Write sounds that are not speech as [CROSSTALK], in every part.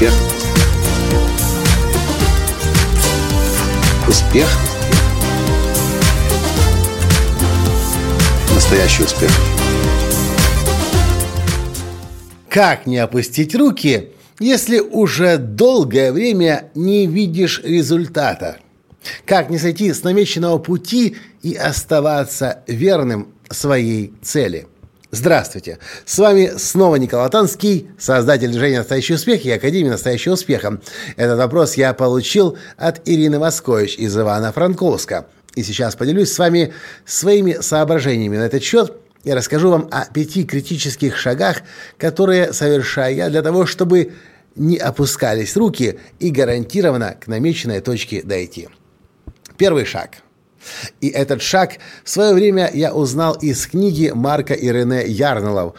Успех. Успех. Настоящий успех. Как не опустить руки, если уже долгое время не видишь результата? Как не сойти с намеченного пути и оставаться верным своей цели? Здравствуйте! С вами снова Николай Танский, создатель движения «Настоящий успех» и Академии «Настоящего успеха». Этот вопрос я получил от Ирины Воскович из Ивана-Франковска. И сейчас поделюсь с вами своими соображениями на этот счет и расскажу вам о пяти критических шагах, которые совершаю я для того, чтобы не опускались руки и гарантированно к намеченной точке дойти. Первый шаг – и этот шаг в свое время я узнал из книги Марка и Рене Ярнелов.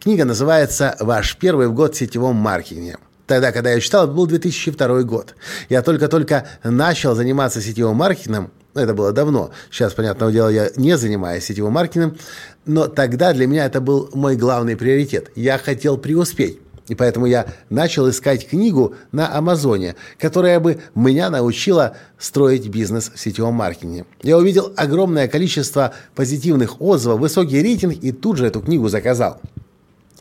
Книга называется «Ваш первый год в сетевом маркетинге». Тогда, когда я читал, это был 2002 год. Я только-только начал заниматься сетевым маркетингом, ну, это было давно. Сейчас, понятное дело, я не занимаюсь сетевым маркетингом, но тогда для меня это был мой главный приоритет. Я хотел преуспеть. И поэтому я начал искать книгу на Амазоне, которая бы меня научила строить бизнес в сетевом маркетинге. Я увидел огромное количество позитивных отзывов, высокий рейтинг и тут же эту книгу заказал.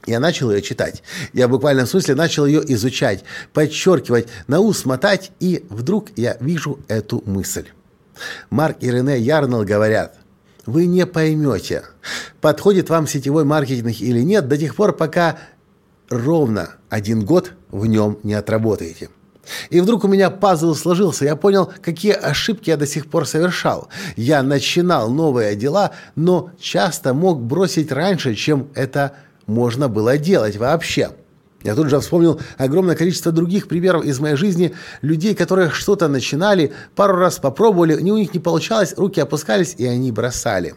Я начал ее читать. Я в буквальном смысле начал ее изучать, подчеркивать, на ус мотать, и вдруг я вижу эту мысль. Марк и Рене Ярнелл говорят, вы не поймете, подходит вам сетевой маркетинг или нет до тех пор, пока ровно один год в нем не отработаете. И вдруг у меня пазл сложился, я понял, какие ошибки я до сих пор совершал. Я начинал новые дела, но часто мог бросить раньше, чем это можно было делать вообще. Я тут же вспомнил огромное количество других примеров из моей жизни, людей, которые что-то начинали, пару раз попробовали, у них не получалось, руки опускались, и они бросали.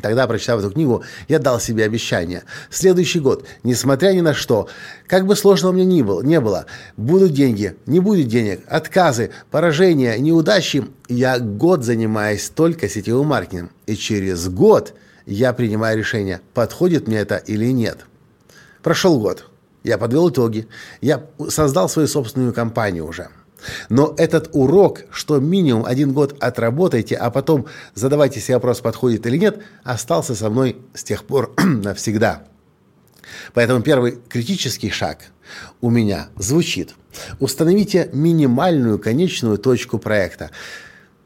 Тогда, прочитав эту книгу, я дал себе обещание. Следующий год, несмотря ни на что, как бы сложно меня ни было, не было, будут деньги, не будет денег, отказы, поражения, неудачи, я год занимаюсь только сетевым маркетингом. И через год я принимаю решение, подходит мне это или нет. Прошел год. Я подвел итоги. Я создал свою собственную компанию уже – но этот урок, что минимум один год отработайте, а потом задавайте себе вопрос, подходит или нет, остался со мной с тех пор [CLEARS THROAT] навсегда. Поэтому первый критический шаг у меня звучит. Установите минимальную конечную точку проекта.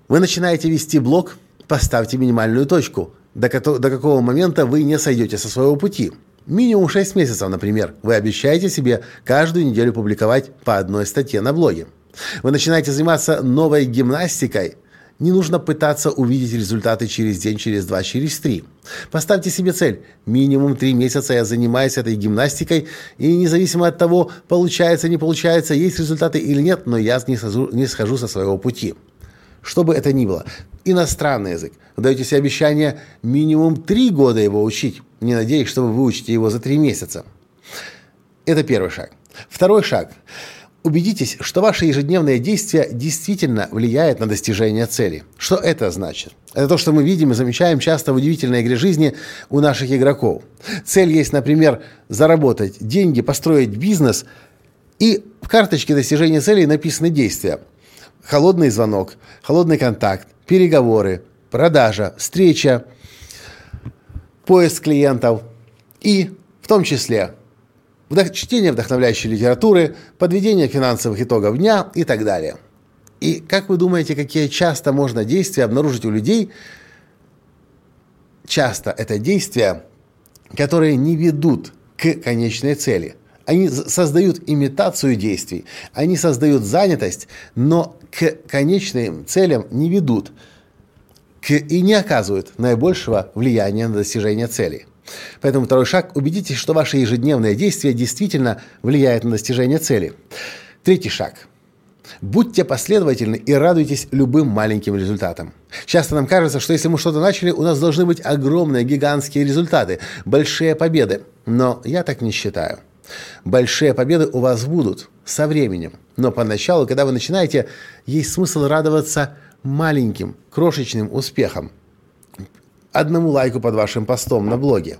Вы начинаете вести блог, поставьте минимальную точку, до, до какого момента вы не сойдете со своего пути. Минимум 6 месяцев, например, вы обещаете себе каждую неделю публиковать по одной статье на блоге. Вы начинаете заниматься новой гимнастикой, не нужно пытаться увидеть результаты через день, через два, через три. Поставьте себе цель. Минимум три месяца я занимаюсь этой гимнастикой, и независимо от того, получается, не получается, есть результаты или нет, но я не схожу, не схожу со своего пути. Что бы это ни было. Иностранный язык. Вы даете себе обещание минимум три года его учить, не надеясь, что вы выучите его за три месяца. Это первый шаг. Второй шаг – Убедитесь, что ваше ежедневное действие действительно влияет на достижение цели. Что это значит? Это то, что мы видим и замечаем часто в удивительной игре жизни у наших игроков. Цель есть, например, заработать деньги, построить бизнес, и в карточке достижения цели написаны действия. Холодный звонок, холодный контакт, переговоры, продажа, встреча, поиск клиентов и в том числе чтение вдохновляющей литературы, подведение финансовых итогов дня и так далее. И как вы думаете, какие часто можно действия обнаружить у людей? Часто это действия, которые не ведут к конечной цели. Они создают имитацию действий, они создают занятость, но к конечным целям не ведут к, и не оказывают наибольшего влияния на достижение цели. Поэтому второй шаг – убедитесь, что ваше ежедневное действие действительно влияет на достижение цели. Третий шаг – Будьте последовательны и радуйтесь любым маленьким результатам. Часто нам кажется, что если мы что-то начали, у нас должны быть огромные, гигантские результаты, большие победы. Но я так не считаю. Большие победы у вас будут со временем. Но поначалу, когда вы начинаете, есть смысл радоваться маленьким, крошечным успехам одному лайку под вашим постом на блоге,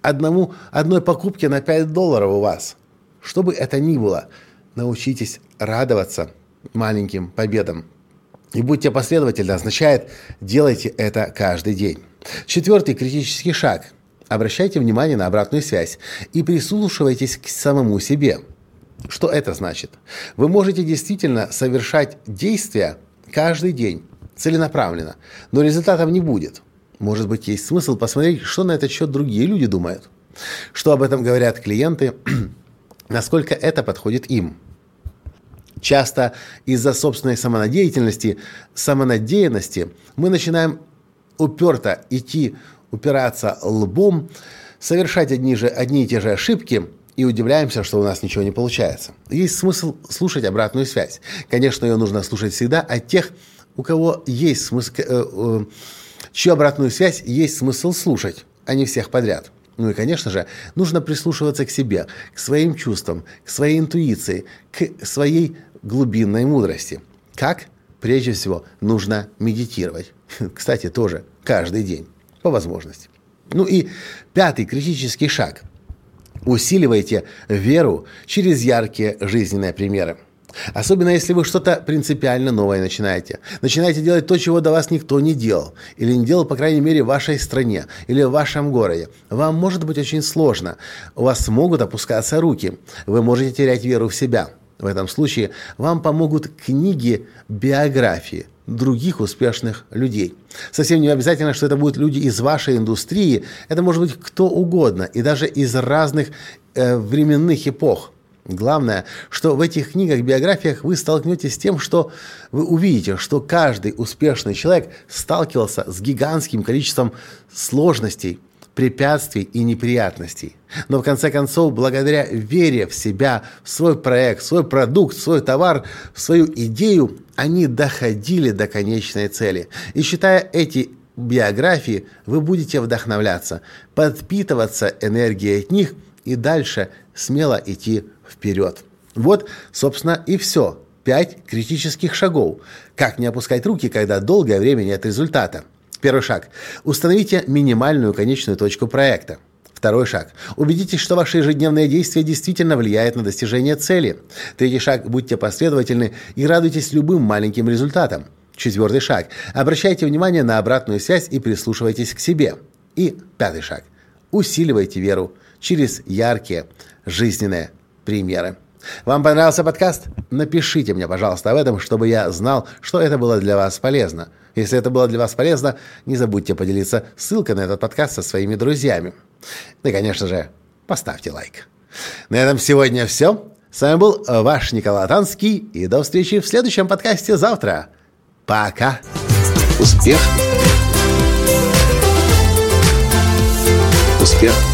одному, одной покупке на 5 долларов у вас. Что бы это ни было, научитесь радоваться маленьким победам. И будьте последовательны означает делайте это каждый день. Четвертый критический шаг. Обращайте внимание на обратную связь и прислушивайтесь к самому себе. Что это значит? Вы можете действительно совершать действия каждый день, целенаправленно, но результатов не будет. Может быть, есть смысл посмотреть, что на этот счет другие люди думают. Что об этом говорят клиенты, [CLEARS THROAT] насколько это подходит им. Часто из-за собственной самонадеятельности, самонадеянности мы начинаем уперто идти, упираться лбом, совершать одни, же, одни и те же ошибки и удивляемся, что у нас ничего не получается. Есть смысл слушать обратную связь. Конечно, ее нужно слушать всегда от тех, у кого есть смысл, э, э, чью обратную связь есть смысл слушать, а не всех подряд. Ну и, конечно же, нужно прислушиваться к себе, к своим чувствам, к своей интуиции, к своей глубинной мудрости. Как? Прежде всего, нужно медитировать. [LAUGHS] Кстати, тоже каждый день, по возможности. Ну и пятый критический шаг. Усиливайте веру через яркие жизненные примеры. Особенно если вы что-то принципиально новое начинаете. Начинаете делать то, чего до вас никто не делал. Или не делал, по крайней мере, в вашей стране или в вашем городе. Вам может быть очень сложно. У вас могут опускаться руки. Вы можете терять веру в себя. В этом случае вам помогут книги биографии других успешных людей. Совсем не обязательно, что это будут люди из вашей индустрии. Это может быть кто угодно и даже из разных э, временных эпох. Главное, что в этих книгах, биографиях вы столкнетесь с тем, что вы увидите, что каждый успешный человек сталкивался с гигантским количеством сложностей, препятствий и неприятностей. Но в конце концов, благодаря вере в себя, в свой проект, в свой продукт, в свой товар, в свою идею, они доходили до конечной цели. И читая эти биографии, вы будете вдохновляться, подпитываться энергией от них и дальше смело идти вперед. Вот, собственно, и все. Пять критических шагов. Как не опускать руки, когда долгое время нет результата. Первый шаг. Установите минимальную конечную точку проекта. Второй шаг. Убедитесь, что ваши ежедневные действия действительно влияют на достижение цели. Третий шаг. Будьте последовательны и радуйтесь любым маленьким результатам. Четвертый шаг. Обращайте внимание на обратную связь и прислушивайтесь к себе. И пятый шаг. Усиливайте веру через яркие жизненные примеры. Вам понравился подкаст? Напишите мне, пожалуйста, об этом, чтобы я знал, что это было для вас полезно. Если это было для вас полезно, не забудьте поделиться ссылкой на этот подкаст со своими друзьями. Ну и, конечно же, поставьте лайк. На этом сегодня все. С вами был ваш Николай Танский. И до встречи в следующем подкасте завтра. Пока. Успех. Успех